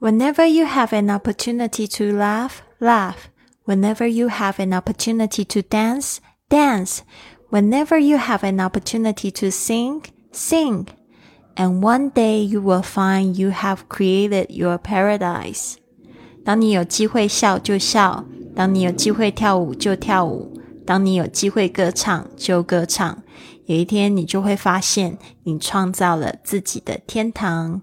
Whenever you have an opportunity to laugh, laugh. Whenever you have an opportunity to dance, dance. Whenever you have an opportunity to sing, sing. And one day you will find you have created your paradise. 当你有机会笑就笑，当你有机会跳舞就跳舞，当你有机会歌唱就歌唱。有一天，你就会发现，你创造了自己的天堂。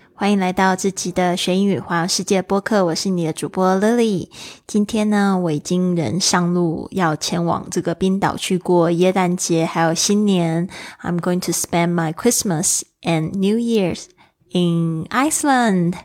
欢迎来到自己的学英语环游世界播客，我是你的主播 Lily。今天呢，我已经人上路，要前往这个冰岛去过耶诞节，还有新年。I'm going to spend my Christmas and New Year's in Iceland.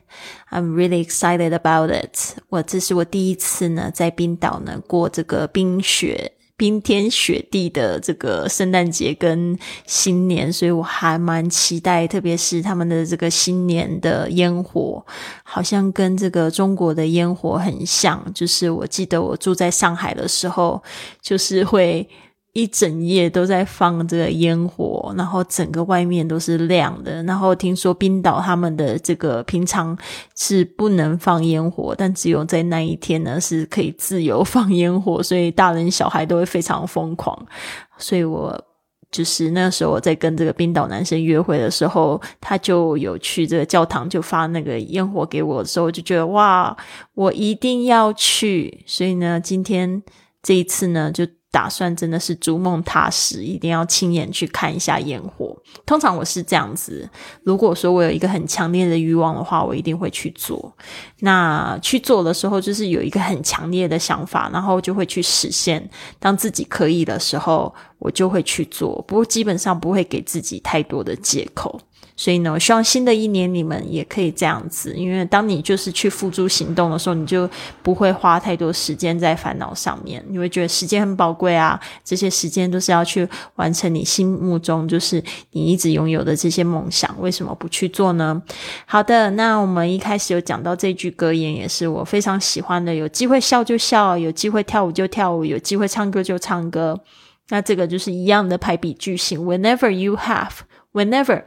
I'm really excited about it. 我这是我第一次呢，在冰岛呢过这个冰雪。冰天雪地的这个圣诞节跟新年，所以我还蛮期待，特别是他们的这个新年的烟火，好像跟这个中国的烟火很像。就是我记得我住在上海的时候，就是会。一整夜都在放这个烟火，然后整个外面都是亮的。然后听说冰岛他们的这个平常是不能放烟火，但只有在那一天呢是可以自由放烟火，所以大人小孩都会非常疯狂。所以我就是那时候我在跟这个冰岛男生约会的时候，他就有去这个教堂就发那个烟火给我的时候，我就觉得哇，我一定要去。所以呢，今天这一次呢就。打算真的是逐梦踏实，一定要亲眼去看一下烟火。通常我是这样子，如果说我有一个很强烈的欲望的话，我一定会去做。那去做的时候，就是有一个很强烈的想法，然后就会去实现。当自己可以的时候，我就会去做。不过基本上不会给自己太多的借口。所以呢，我希望新的一年你们也可以这样子，因为当你就是去付诸行动的时候，你就不会花太多时间在烦恼上面。你会觉得时间很宝贵啊，这些时间都是要去完成你心目中就是你一直拥有的这些梦想，为什么不去做呢？好的，那我们一开始有讲到这句格言，也是我非常喜欢的：有机会笑就笑，有机会跳舞就跳舞，有机会唱歌就唱歌。那这个就是一样的排比句型：Whenever you have，Whenever。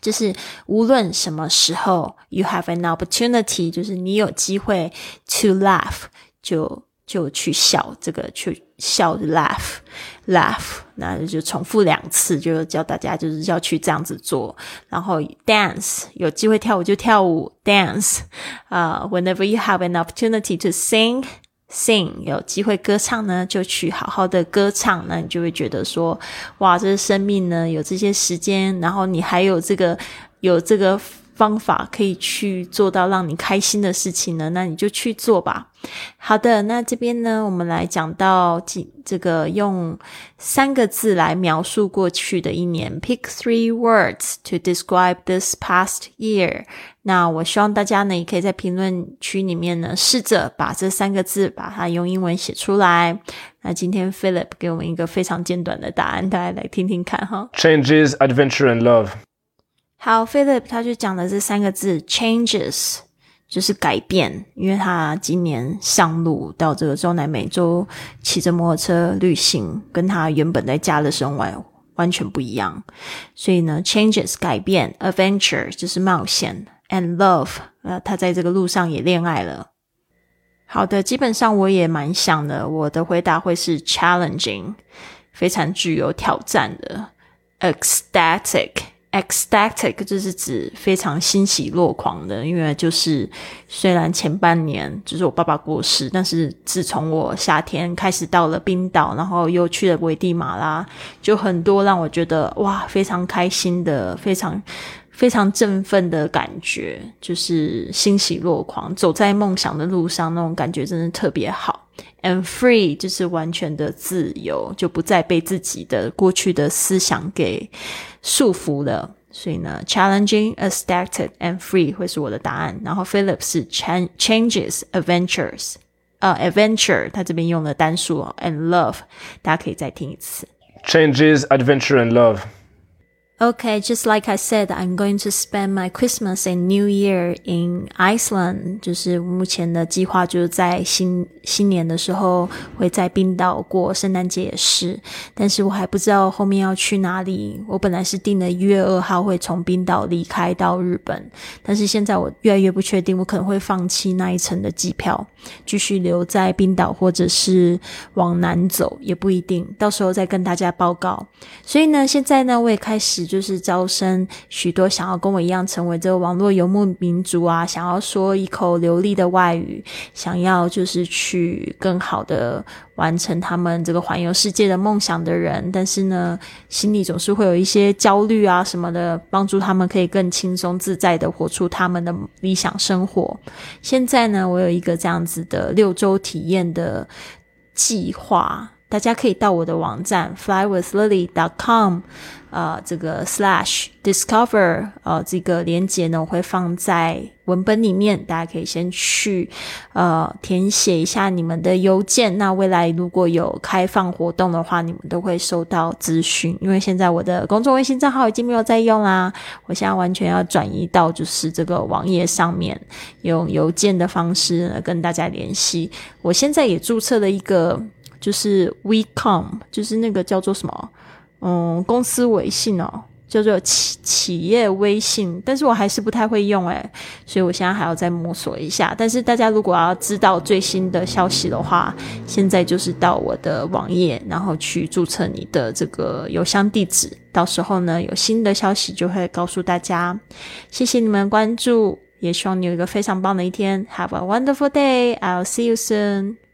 就是无论什么时候，you have an opportunity，就是你有机会 to laugh，就就去笑，这个去笑 laugh，laugh，那就重复两次，就教大家就是要去这样子做。然后 dance，有机会跳舞就跳舞，dance，啊，whenever you have an opportunity to sing。Sing 有机会歌唱呢，就去好好的歌唱，那你就会觉得说，哇，这生命呢有这些时间，然后你还有这个有这个。方法可以去做到让你开心的事情呢，那你就去做吧。好的，那这边呢，我们来讲到这这个用三个字来描述过去的一年，pick three words to describe this past year。那我希望大家呢，也可以在评论区里面呢，试着把这三个字把它用英文写出来。那今天 Philip 给我们一个非常简短的答案，大家来听听看哈。Changes, adventure, and love. 好，Philip 他就讲了这三个字，changes 就是改变，因为他今年上路到这个中南美洲骑着摩托车旅行，跟他原本在家的生活完全不一样，所以呢，changes 改变，adventure 就是冒险，and love 呃，他在这个路上也恋爱了。好的，基本上我也蛮想的，我的回答会是 challenging，非常具有挑战的，ecstatic。Ecstatic 就是指非常欣喜若狂的，因为就是虽然前半年就是我爸爸过世，但是自从我夏天开始到了冰岛，然后又去了危地马拉，就很多让我觉得哇非常开心的、非常非常振奋的感觉，就是欣喜若狂，走在梦想的路上，那种感觉真的特别好。And free 就是完全的自由，就不再被自己的过去的思想给束缚了。所以呢，challenging, aesthetic and free 会是我的答案。然后 Philip 是 changes, adventures，呃，adventure，它这边用了单数哦，and love，大家可以再听一次。Changes, adventure, and love. Okay, just like I said, I'm going to spend my Christmas and New Year in Iceland. 就是目前的计划就是在新新年的时候会在冰岛过圣诞节也是，但是我还不知道后面要去哪里。我本来是定了一月二号会从冰岛离开到日本，但是现在我越来越不确定，我可能会放弃那一程的机票，继续留在冰岛或者是往南走也不一定，到时候再跟大家报告。所以呢，现在呢，我也开始。就是招生许多想要跟我一样成为这个网络游牧民族啊，想要说一口流利的外语，想要就是去更好的完成他们这个环游世界的梦想的人，但是呢，心里总是会有一些焦虑啊什么的，帮助他们可以更轻松自在的活出他们的理想生活。现在呢，我有一个这样子的六周体验的计划。大家可以到我的网站 flywithlily.com，呃，这个 slash discover，呃，这个连接呢我会放在文本里面，大家可以先去呃填写一下你们的邮件。那未来如果有开放活动的话，你们都会收到资讯。因为现在我的公众微信账号已经没有在用啦，我现在完全要转移到就是这个网页上面，用邮件的方式跟大家联系。我现在也注册了一个。就是 WeCom，就是那个叫做什么，嗯，公司微信哦，叫做企企业微信，但是我还是不太会用诶，所以我现在还要再摸索一下。但是大家如果要知道最新的消息的话，现在就是到我的网页，然后去注册你的这个邮箱地址，到时候呢有新的消息就会告诉大家。谢谢你们关注，也希望你有一个非常棒的一天。Have a wonderful day. I'll see you soon.